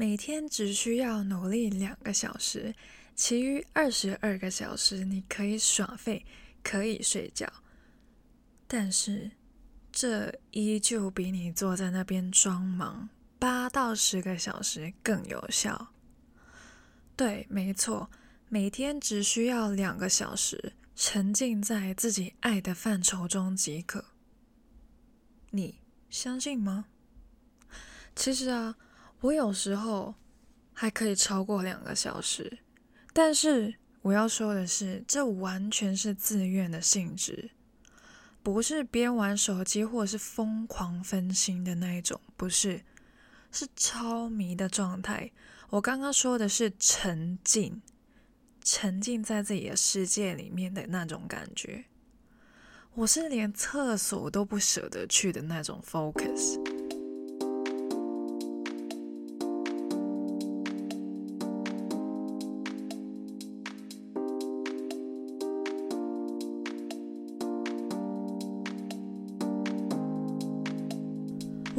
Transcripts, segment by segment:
每天只需要努力两个小时，其余二十二个小时你可以耍废，可以睡觉。但是，这依旧比你坐在那边装忙八到十个小时更有效。对，没错，每天只需要两个小时，沉浸在自己爱的范畴中即可。你相信吗？其实啊，我有时候还可以超过两个小时，但是我要说的是，这完全是自愿的性质，不是边玩手机或是疯狂分心的那一种，不是，是超迷的状态。我刚刚说的是沉浸，沉浸在自己的世界里面的那种感觉。我是连厕所都不舍得去的那种 focus。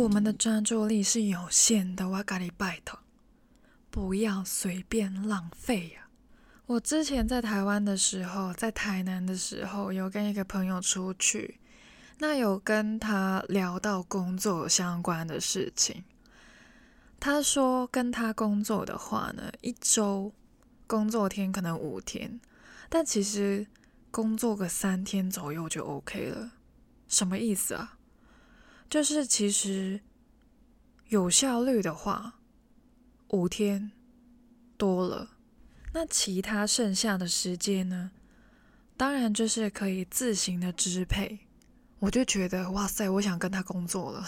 我们的专注力是有限的，我跟你拜托，不要随便浪费呀。我之前在台湾的时候，在台南的时候，有跟一个朋友出去，那有跟他聊到工作相关的事情。他说，跟他工作的话呢，一周工作天可能五天，但其实工作个三天左右就 OK 了。什么意思啊？就是其实有效率的话，五天多了。那其他剩下的时间呢？当然就是可以自行的支配。我就觉得哇塞，我想跟他工作了，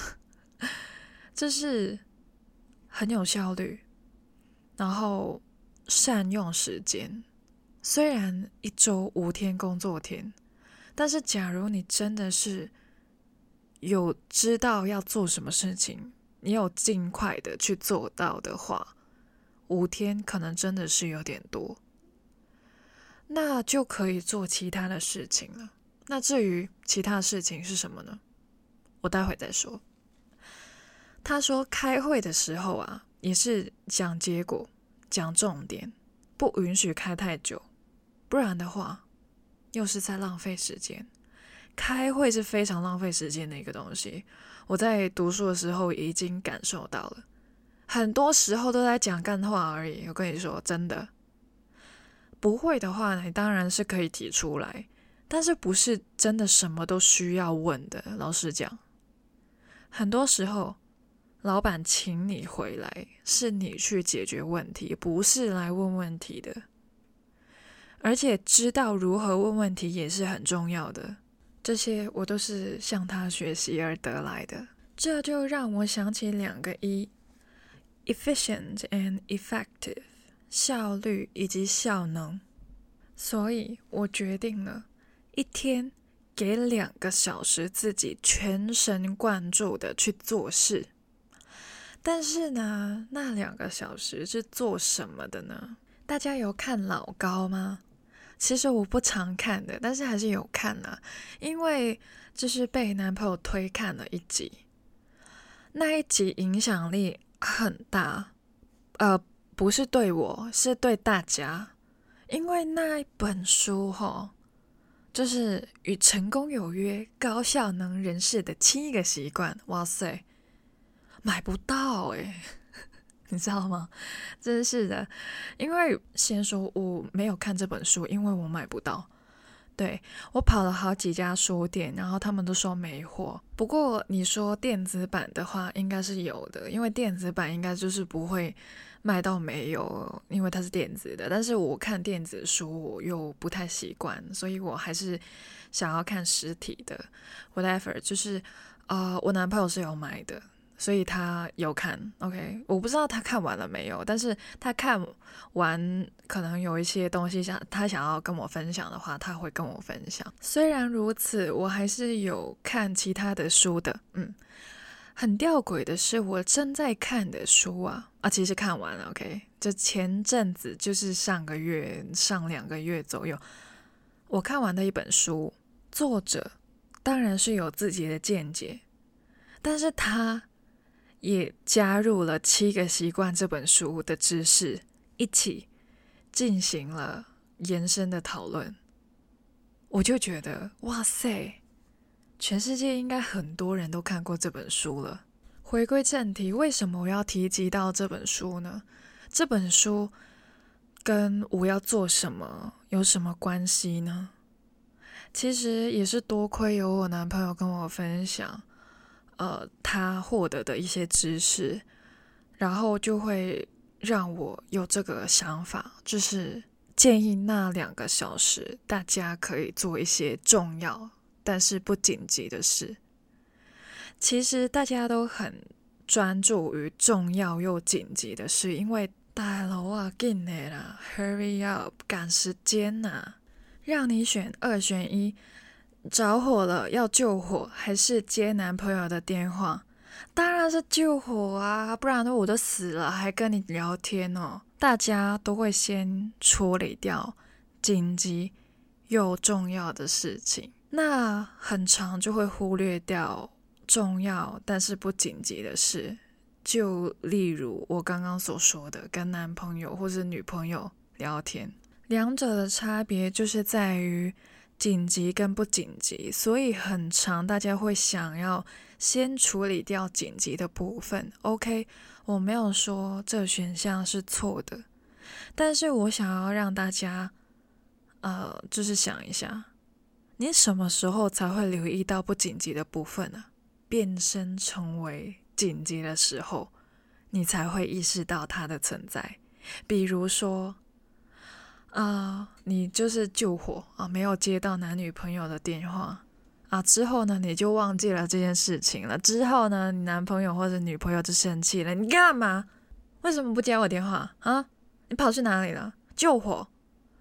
这是很有效率，然后善用时间。虽然一周五天工作天，但是假如你真的是有知道要做什么事情，你有尽快的去做到的话。五天可能真的是有点多，那就可以做其他的事情了。那至于其他事情是什么呢？我待会再说。他说开会的时候啊，也是讲结果、讲重点，不允许开太久，不然的话又是在浪费时间。开会是非常浪费时间的一个东西，我在读书的时候已经感受到了。很多时候都在讲干话而已。我跟你说，真的不会的话，你当然是可以提出来，但是不是真的什么都需要问的。老实讲，很多时候老板请你回来，是你去解决问题，不是来问问题的。而且知道如何问问题也是很重要的。这些我都是向他学习而得来的。这就让我想起两个一。Efficient and effective，效率以及效能。所以我决定了，一天给两个小时自己全神贯注的去做事。但是呢，那两个小时是做什么的呢？大家有看老高吗？其实我不常看的，但是还是有看啊，因为就是被男朋友推看了一集，那一集影响力。很大，呃，不是对我，是对大家，因为那一本书哈，就是《与成功有约：高效能人士的七个习惯》。哇塞，买不到诶，你知道吗？真是的，因为先说我没有看这本书，因为我买不到。对，我跑了好几家书店，然后他们都说没货。不过你说电子版的话，应该是有的，因为电子版应该就是不会卖到没有，因为它是电子的。但是我看电子书我又不太习惯，所以我还是想要看实体的。Whatever，就是啊、我男朋友是有买的。所以他有看，OK，我不知道他看完了没有，但是他看完可能有一些东西想他想要跟我分享的话，他会跟我分享。虽然如此，我还是有看其他的书的，嗯，很吊诡的是，我正在看的书啊。啊，其实看完了，OK，就前阵子就是上个月上两个月左右，我看完的一本书，作者当然是有自己的见解，但是他。也加入了《七个习惯》这本书的知识，一起进行了延伸的讨论。我就觉得，哇塞，全世界应该很多人都看过这本书了。回归正题，为什么我要提及到这本书呢？这本书跟我要做什么有什么关系呢？其实也是多亏有我男朋友跟我分享，呃，他获得的一些知识，然后就会让我有这个想法，就是。建议那两个小时，大家可以做一些重要但是不紧急的事。其实大家都很专注于重要又紧急的事，因为大楼啊，紧的啦，Hurry up，赶时间呐！让你选二选一，着火了要救火，还是接男朋友的电话？当然是救火啊，不然我都死了，还跟你聊天哦。大家都会先处理掉紧急又重要的事情，那很长就会忽略掉重要但是不紧急的事。就例如我刚刚所说的，跟男朋友或是女朋友聊天，两者的差别就是在于紧急跟不紧急，所以很长大家会想要先处理掉紧急的部分。OK。我没有说这选项是错的，但是我想要让大家，呃，就是想一下，你什么时候才会留意到不紧急的部分呢？变身成为紧急的时候，你才会意识到它的存在。比如说，啊、你就是救火啊，没有接到男女朋友的电话。啊，之后呢，你就忘记了这件事情了。之后呢，你男朋友或者女朋友就生气了。你干嘛？为什么不接我电话啊？你跑去哪里了？救火？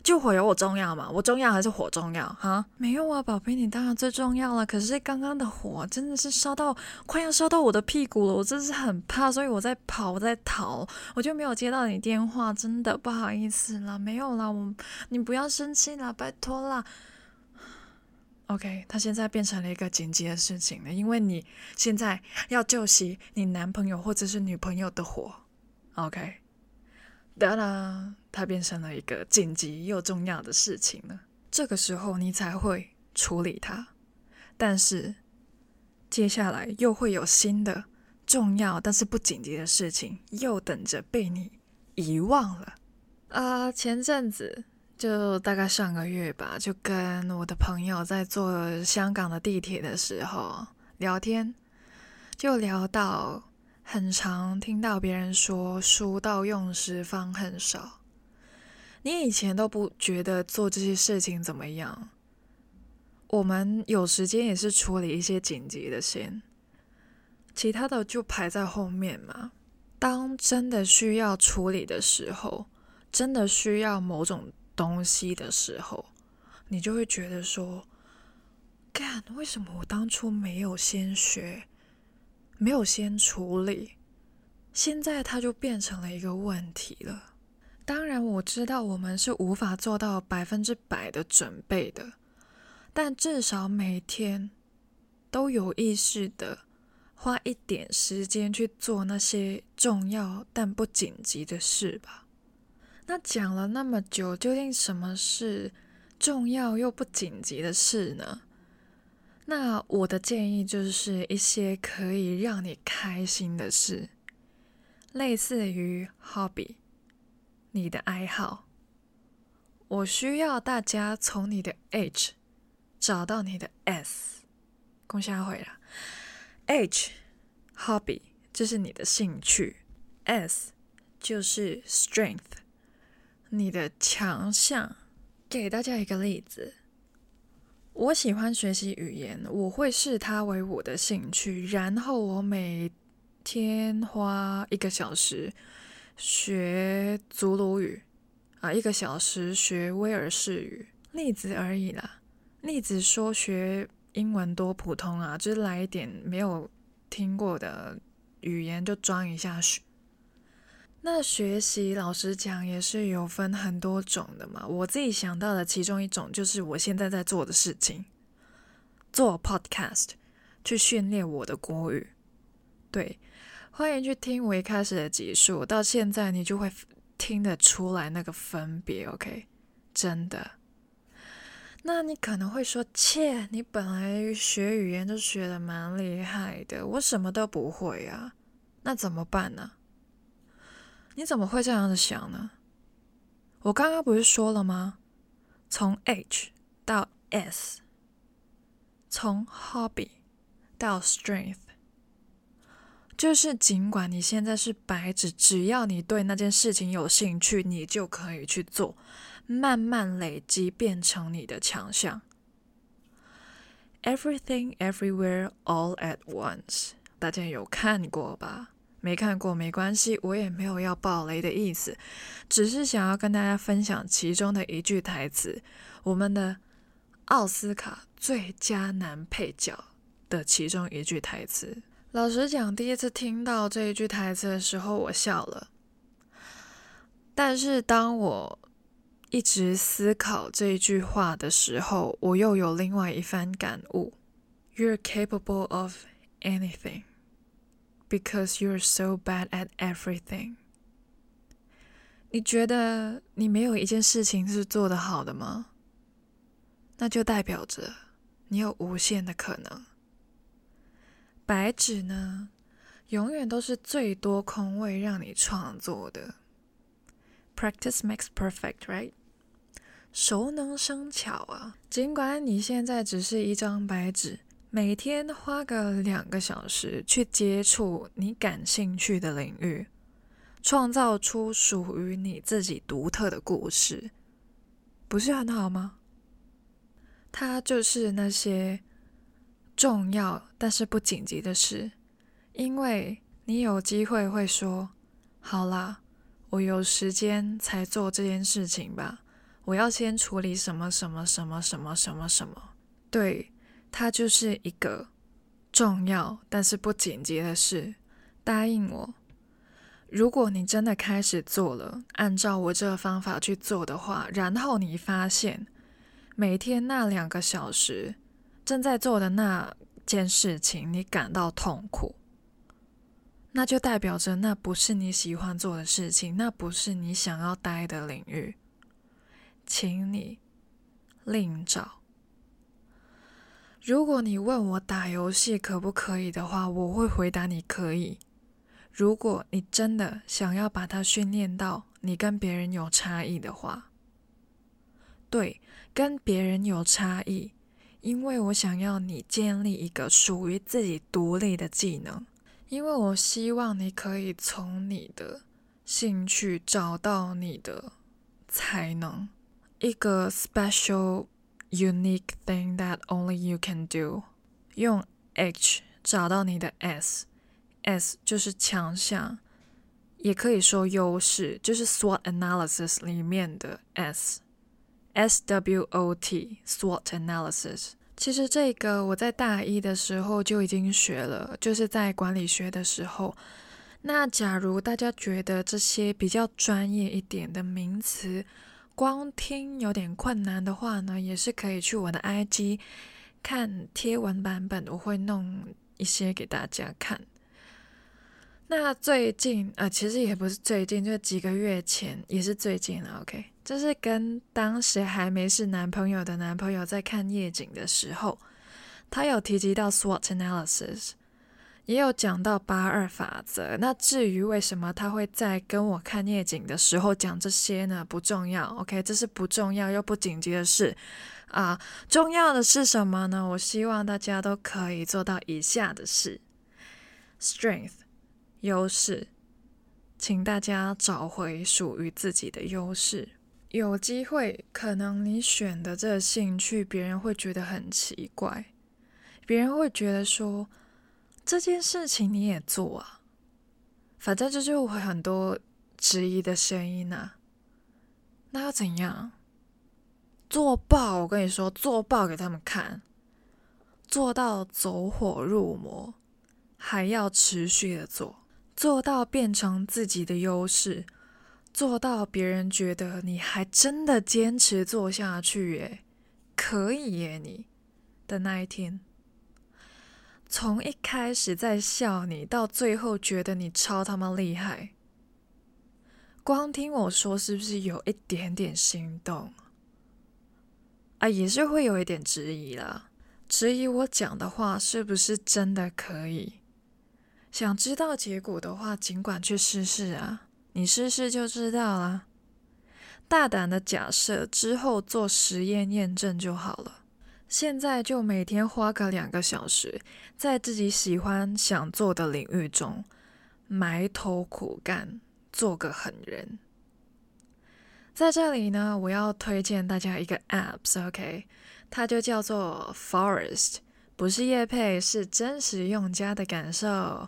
救火有我重要吗？我重要还是火重要？哈？没有啊，宝贝，你当然最重要了。可是刚刚的火真的是烧到快要烧到我的屁股了，我真是很怕，所以我在跑，我在逃，我就没有接到你电话。真的不好意思啦，没有啦，我你不要生气啦，拜托啦。OK，他现在变成了一个紧急的事情了，因为你现在要救熄你男朋友或者是女朋友的火。OK，得啦，它变成了一个紧急又重要的事情了。这个时候你才会处理它，但是接下来又会有新的重要但是不紧急的事情，又等着被你遗忘了。啊、前阵子。就大概上个月吧，就跟我的朋友在坐香港的地铁的时候聊天，就聊到很常听到别人说“书到用时方恨少”。你以前都不觉得做这些事情怎么样？我们有时间也是处理一些紧急的先，其他的就排在后面嘛。当真的需要处理的时候，真的需要某种。东西的时候，你就会觉得说：“干，为什么我当初没有先学，没有先处理？现在它就变成了一个问题了。”当然，我知道我们是无法做到百分之百的准备的，但至少每天都有意识的花一点时间去做那些重要但不紧急的事吧。那讲了那么久，究竟什么是重要又不紧急的事呢？那我的建议就是一些可以让你开心的事，类似于 hobby，你的爱好。我需要大家从你的 H 找到你的 S，恭喜回了。H hobby 就是你的兴趣，S 就是 strength。你的强项，给大家一个例子。我喜欢学习语言，我会视它为我的兴趣，然后我每天花一个小时学祖鲁语，啊，一个小时学威尔士语，例子而已啦。例子说学英文多普通啊，就是来一点没有听过的语言就装一下学。那学习老实讲也是有分很多种的嘛。我自己想到的其中一种就是我现在在做的事情，做 podcast 去训练我的国语。对，欢迎去听我一开始的集数，到现在你就会听得出来那个分别。OK，真的。那你可能会说，切，你本来学语言就学得蛮厉害的，我什么都不会啊，那怎么办呢？你怎么会这样子想呢？我刚刚不是说了吗？从 H 到 S，从 hobby 到 strength，就是尽管你现在是白纸，只要你对那件事情有兴趣，你就可以去做。慢慢累积，变成你的强项。Everything, everywhere, all at once。大家有看过吧？没看过没关系，我也没有要爆雷的意思，只是想要跟大家分享其中的一句台词。我们的奥斯卡最佳男配角的其中一句台词。老实讲，第一次听到这一句台词的时候，我笑了。但是当我一直思考这一句话的时候，我又有另外一番感悟。You're capable of anything because you're so bad at everything。你觉得你没有一件事情是做得好的吗？那就代表着你有无限的可能。白纸呢，永远都是最多空位让你创作的。Practice makes perfect, right? 熟能生巧啊！尽管你现在只是一张白纸，每天花个两个小时去接触你感兴趣的领域，创造出属于你自己独特的故事，不是很好吗？它就是那些重要但是不紧急的事，因为你有机会会说：“好啦，我有时间才做这件事情吧。”我要先处理什么什么什么什么什么什么，对，它就是一个重要但是不紧急的事。答应我，如果你真的开始做了，按照我这个方法去做的话，然后你发现每天那两个小时正在做的那件事情你感到痛苦，那就代表着那不是你喜欢做的事情，那不是你想要待的领域。请你另找。如果你问我打游戏可不可以的话，我会回答你可以。如果你真的想要把它训练到你跟别人有差异的话，对，跟别人有差异，因为我想要你建立一个属于自己独立的技能，因为我希望你可以从你的兴趣找到你的才能。一个 special, unique thing that only you can do。用 H 找到你的 S，S 就是强项，也可以说优势，就是 SWOT analysis 里面的 S SWOT SWOT analysis。其实这个我在大一的时候就已经学了，就是在管理学的时候。那假如大家觉得这些比较专业一点的名词，光听有点困难的话呢，也是可以去我的 IG 看贴文版本，我会弄一些给大家看。那最近呃，其实也不是最近，就几个月前，也是最近了。OK，就是跟当时还没是男朋友的男朋友在看夜景的时候，他有提及到 SWOT analysis。也有讲到八二法则。那至于为什么他会在跟我看夜景的时候讲这些呢？不重要，OK，这是不重要又不紧急的事啊。重要的是什么呢？我希望大家都可以做到以下的事：Strength，优势，请大家找回属于自己的优势。有机会，可能你选的这个兴趣，别人会觉得很奇怪，别人会觉得说。这件事情你也做啊？反正这就会很多质疑的声音啊。那要怎样？做爆！我跟你说，做爆给他们看，做到走火入魔，还要持续的做，做到变成自己的优势，做到别人觉得你还真的坚持做下去，耶，可以耶，你的那一天。从一开始在笑你，到最后觉得你超他妈厉害，光听我说是不是有一点点心动？啊，也是会有一点质疑啦，质疑我讲的话是不是真的可以？想知道结果的话，尽管去试试啊，你试试就知道啦。大胆的假设之后做实验验证就好了。现在就每天花个两个小时，在自己喜欢想做的领域中埋头苦干，做个狠人。在这里呢，我要推荐大家一个 apps，OK，它就叫做 Forest，不是业配，是真实用家的感受。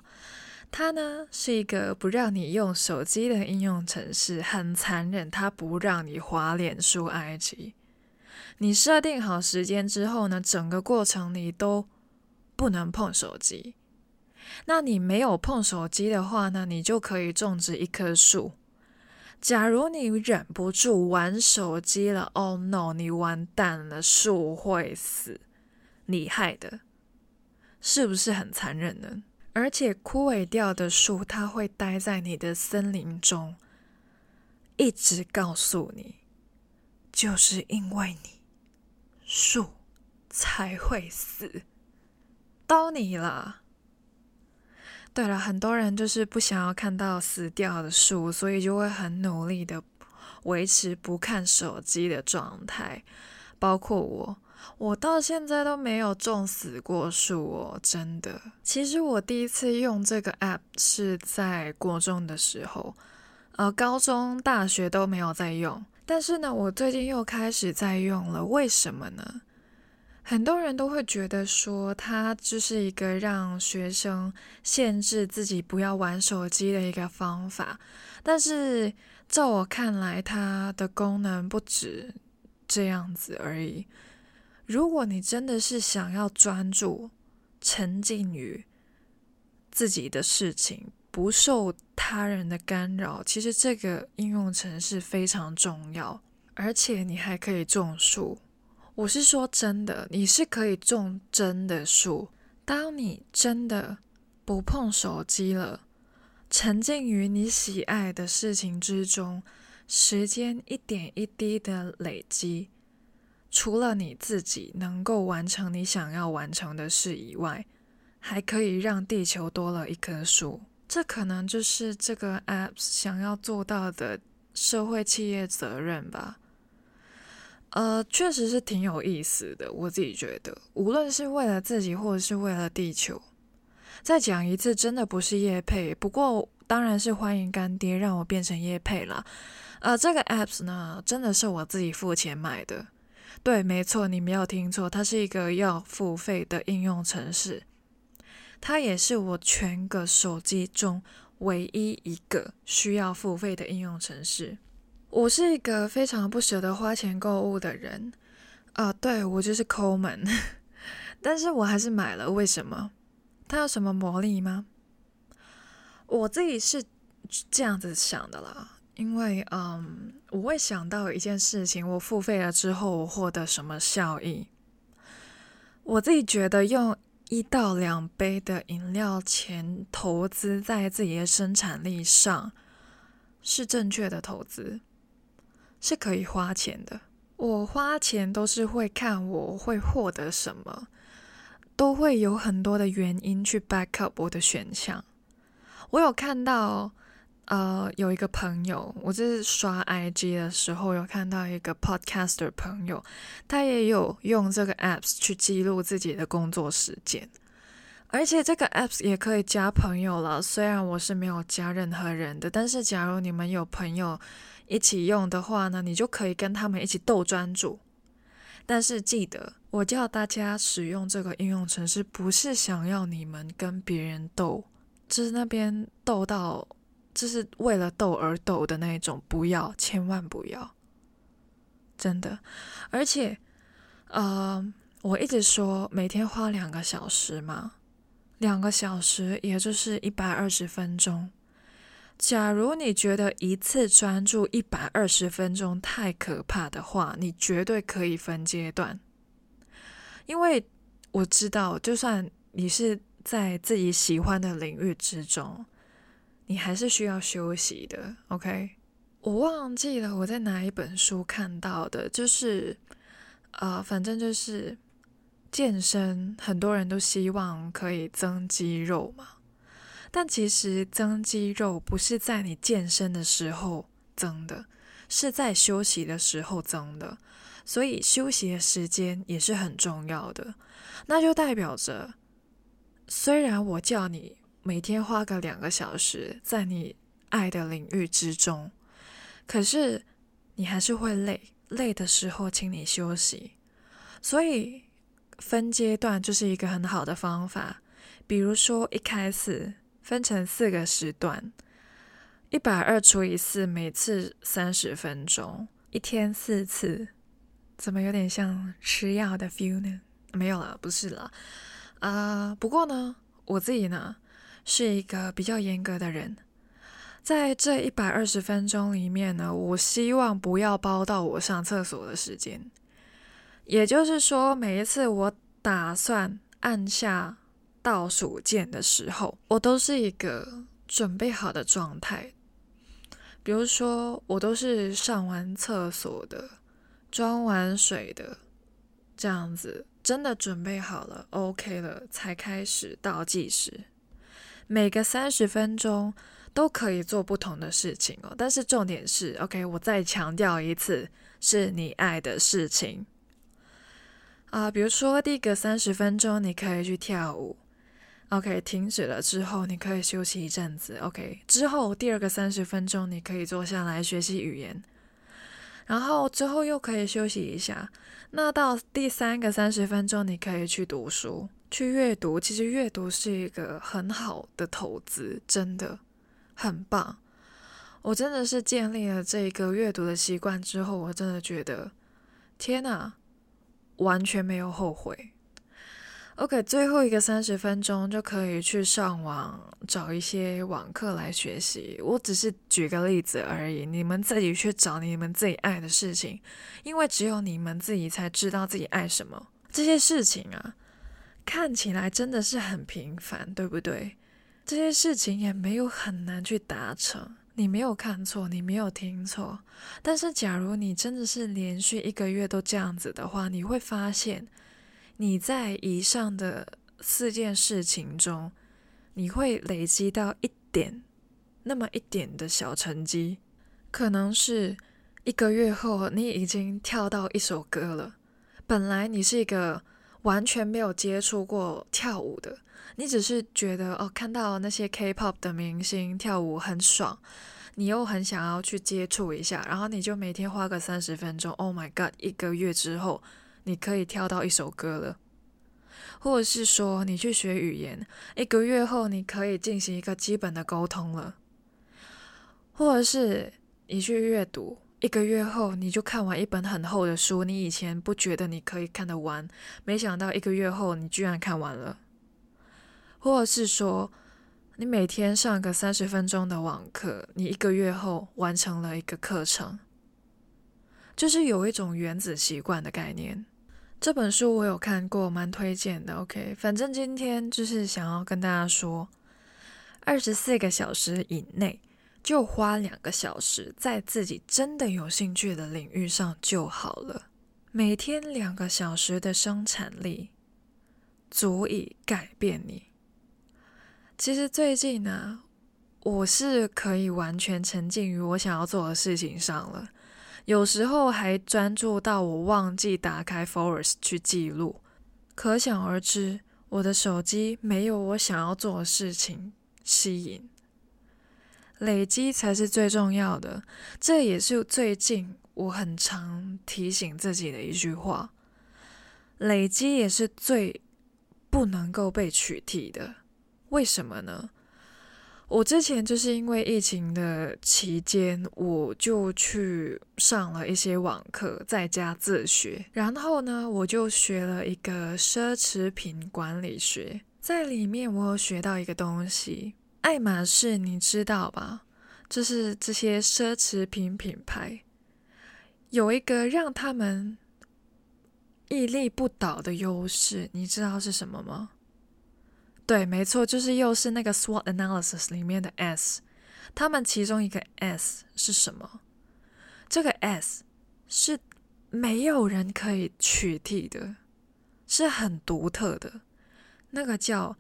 它呢是一个不让你用手机的应用程式，很残忍，它不让你滑脸书 IG。你设定好时间之后呢，整个过程你都不能碰手机。那你没有碰手机的话呢，你就可以种植一棵树。假如你忍不住玩手机了，Oh no，你完蛋了，树会死，你害的，是不是很残忍呢？而且枯萎掉的树，它会待在你的森林中，一直告诉你，就是因为你。树才会死，到你了。对了，很多人就是不想要看到死掉的树，所以就会很努力的维持不看手机的状态。包括我，我到现在都没有种死过树哦，真的。其实我第一次用这个 app 是在国中的时候，呃，高中、大学都没有在用。但是呢，我最近又开始在用了，为什么呢？很多人都会觉得说，它就是一个让学生限制自己不要玩手机的一个方法。但是，在我看来，它的功能不止这样子而已。如果你真的是想要专注、沉浸于自己的事情，不受他人的干扰，其实这个应用程式非常重要，而且你还可以种树。我是说真的，你是可以种真的树。当你真的不碰手机了，沉浸于你喜爱的事情之中，时间一点一滴的累积，除了你自己能够完成你想要完成的事以外，还可以让地球多了一棵树。这可能就是这个 App 想要做到的社会企业责任吧。呃，确实是挺有意思的，我自己觉得，无论是为了自己或者是为了地球。再讲一次，真的不是叶配，不过当然是欢迎干爹让我变成叶配啦。呃，这个 apps 呢，真的是我自己付钱买的。对，没错，你没有听错，它是一个要付费的应用程式。它也是我全个手机中唯一一个需要付费的应用程式。我是一个非常不舍得花钱购物的人，啊、对，我就是抠门，但是我还是买了。为什么？它有什么魔力吗？我自己是这样子想的啦，因为嗯，我会想到一件事情，我付费了之后，我获得什么效益？我自己觉得用。一到两杯的饮料钱投资在自己的生产力上是正确的投资，是可以花钱的。我花钱都是会看我会获得什么，都会有很多的原因去 back up 我的选项。我有看到。呃，有一个朋友，我就是刷 IG 的时候有看到一个 podcaster 朋友，他也有用这个 apps 去记录自己的工作时间，而且这个 apps 也可以加朋友了。虽然我是没有加任何人的，但是假如你们有朋友一起用的话呢，你就可以跟他们一起斗专注。但是记得，我叫大家使用这个应用程式，不是想要你们跟别人斗，就是那边斗到。就是为了斗而斗的那一种，不要，千万不要，真的。而且，呃，我一直说每天花两个小时嘛，两个小时也就是一百二十分钟。假如你觉得一次专注一百二十分钟太可怕的话，你绝对可以分阶段，因为我知道，就算你是在自己喜欢的领域之中，你还是需要休息的。OK，我忘记了我在哪一本书看到的，就是呃，反正就是健身，很多人都希望可以增肌肉嘛。但其实增肌肉不是在你健身的时候增的，是在休息的时候增的。所以休息的时间也是很重要的，那就代表着，虽然我叫你每天花个两个小时在你爱的领域之中，可是你还是会累，累的时候请你休息。所以分阶段就是一个很好的方法，比如说一开始分成四个时段，一百二除以四，每次三十分钟，一天四次。怎么有点像吃药的 feel 呢？没有了，不是了。啊、不过呢，我自己呢是一个比较严格的人，在这一百二十分钟里面呢，我希望不要包到我上厕所的时间。也就是说，每一次我打算按下倒数键的时候，我都是一个准备好的状态。比如说，我都是上完厕所的。装完水的，这样子真的准备好了，OK 了，才开始倒计时。每个三十分钟都可以做不同的事情哦，但是重点是，OK，我再强调一次，是你爱的事情啊。比如说，第一个三十分钟你可以去跳舞，OK，停止了之后你可以休息一阵子，OK，之后第二个三十分钟你可以坐下来学习语言。然后之后又可以休息一下，那到第三个三十分钟，你可以去读书、去阅读。其实阅读是一个很好的投资，真的很棒。我真的是建立了这个阅读的习惯之后，我真的觉得，天哪，完全没有后悔。OK，最后一个三十分钟就可以去上网找一些网课来学习。我只是举个例子而已，你们自己去找你们自己爱的事情，因为只有你们自己才知道自己爱什么。这些事情啊，看起来真的是很平凡，对不对？这些事情也没有很难去达成。你没有看错，你没有听错。但是，假如你真的是连续一个月都这样子的话，你会发现。你在以上的四件事情中，你会累积到一点，那么一点的小成绩，可能是一个月后你已经跳到一首歌了。本来你是一个完全没有接触过跳舞的，你只是觉得哦，看到那些 K-pop 的明星跳舞很爽，你又很想要去接触一下，然后你就每天花个三十分钟。Oh my God！一个月之后。你可以跳到一首歌了，或者是说你去学语言，一个月后你可以进行一个基本的沟通了，或者是你去阅读，一个月后你就看完一本很厚的书，你以前不觉得你可以看得完，没想到一个月后你居然看完了，或者是说你每天上个三十分钟的网课，你一个月后完成了一个课程，就是有一种原子习惯的概念。这本书我有看过，蛮推荐的。OK，反正今天就是想要跟大家说，二十四个小时以内就花两个小时在自己真的有兴趣的领域上就好了。每天两个小时的生产力足以改变你。其实最近呢，我是可以完全沉浸于我想要做的事情上了。有时候还专注到我忘记打开 Forest 去记录，可想而知，我的手机没有我想要做的事情吸引。累积才是最重要的，这也是最近我很常提醒自己的一句话。累积也是最不能够被取替的，为什么呢？我之前就是因为疫情的期间，我就去上了一些网课，在家自学。然后呢，我就学了一个奢侈品管理学，在里面我有学到一个东西，爱马仕，你知道吧？就是这些奢侈品品牌有一个让他们屹立不倒的优势，你知道是什么吗？对，没错，就是又是那个 SWOT analysis 里面的 S。他们其中一个 S 是什么？这个 S 是没有人可以取替的，是很独特的。那个叫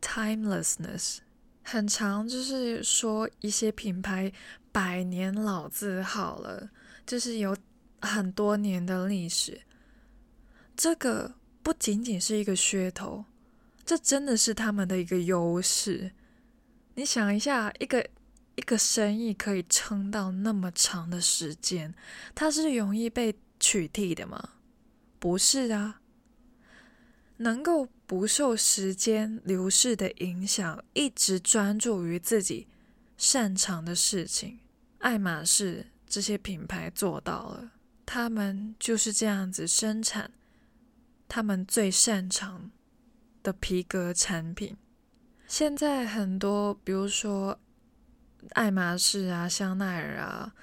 timelessness，很常，就是说一些品牌百年老字号了，就是有很多年的历史。这个不仅仅是一个噱头，这真的是他们的一个优势。你想一下，一个。一个生意可以撑到那么长的时间，它是容易被取替的吗？不是啊，能够不受时间流逝的影响，一直专注于自己擅长的事情，爱马仕这些品牌做到了，他们就是这样子生产他们最擅长的皮革产品。现在很多，比如说。爱马仕啊，香奈儿啊，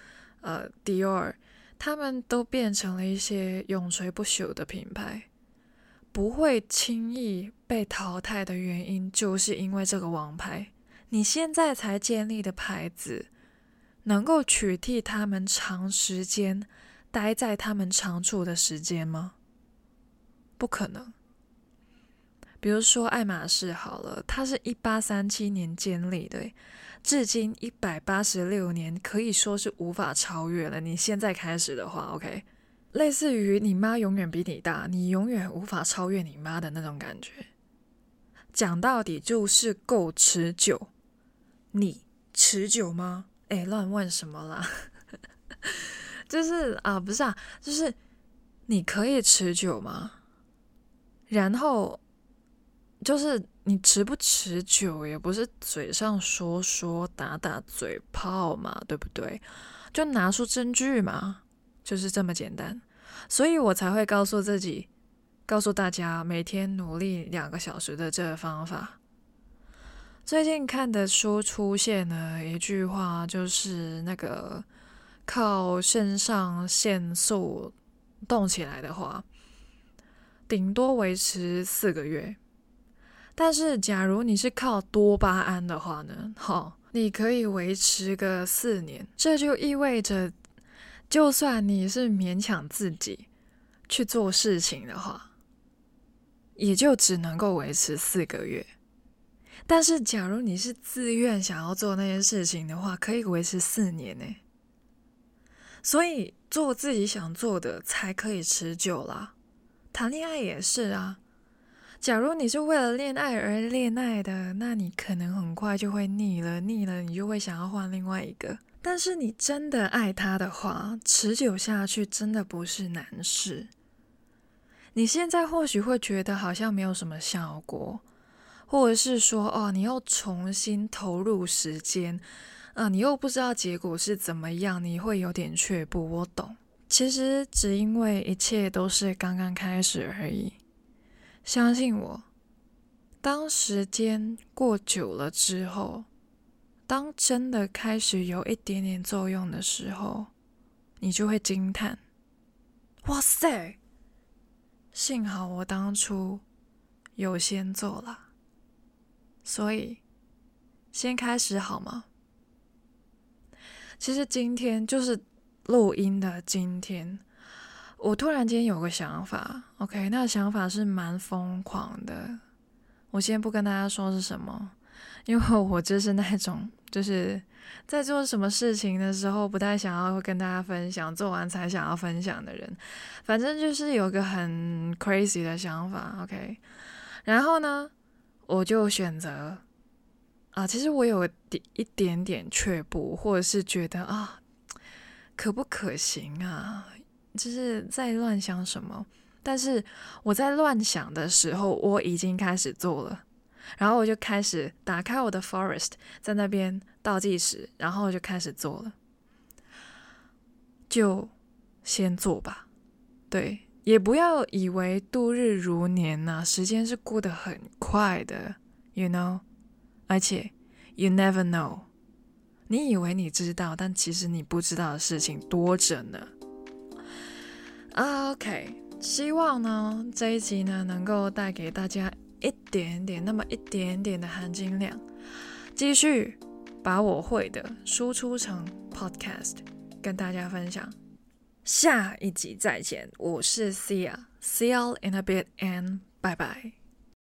呃，迪奥，他们都变成了一些永垂不朽的品牌，不会轻易被淘汰的原因，就是因为这个王牌，你现在才建立的牌子，能够取替他们长时间待在他们长处的时间吗？不可能。比如说爱马仕好了，它是一八三七年建立的。至今一百八十六年，可以说是无法超越了。你现在开始的话，OK，类似于你妈永远比你大，你永远无法超越你妈的那种感觉。讲到底就是够持久。你持久吗？哎，乱问什么啦？就是啊，不是啊，就是你可以持久吗？然后就是。你持不持久也不是嘴上说说打打嘴炮嘛，对不对？就拿出证据嘛，就是这么简单。所以我才会告诉自己，告诉大家每天努力两个小时的这个方法。最近看的书出现了一句话，就是那个靠肾上腺素动起来的话，顶多维持四个月。但是，假如你是靠多巴胺的话呢？好，你可以维持个四年。这就意味着，就算你是勉强自己去做事情的话，也就只能够维持四个月。但是，假如你是自愿想要做那件事情的话，可以维持四年呢。所以，做自己想做的才可以持久啦。谈恋爱也是啊。假如你是为了恋爱而恋爱的，那你可能很快就会腻了，腻了你就会想要换另外一个。但是你真的爱他的话，持久下去真的不是难事。你现在或许会觉得好像没有什么效果，或者是说哦，你又重新投入时间，啊，你又不知道结果是怎么样，你会有点却步。我懂，其实只因为一切都是刚刚开始而已。相信我，当时间过久了之后，当真的开始有一点点作用的时候，你就会惊叹：“哇塞！幸好我当初有先做了。”所以，先开始好吗？其实今天就是录音的今天。我突然间有个想法，OK，那想法是蛮疯狂的。我先不跟大家说是什么，因为我就是那种就是在做什么事情的时候不太想要跟大家分享，做完才想要分享的人。反正就是有个很 crazy 的想法，OK。然后呢，我就选择啊，其实我有一点点却步，或者是觉得啊，可不可行啊？就是在乱想什么，但是我在乱想的时候，我已经开始做了，然后我就开始打开我的 Forest，在那边倒计时，然后就开始做了，就先做吧，对，也不要以为度日如年呐，时间是过得很快的，you know，而且 you never know，你以为你知道，但其实你不知道的事情多着呢。OK，希望呢这一集呢能够带给大家一点点，那么一点点的含金量，继续把我会的输出成 podcast，跟大家分享。下一集再见，我是 Cia，See you in a bit and bye bye。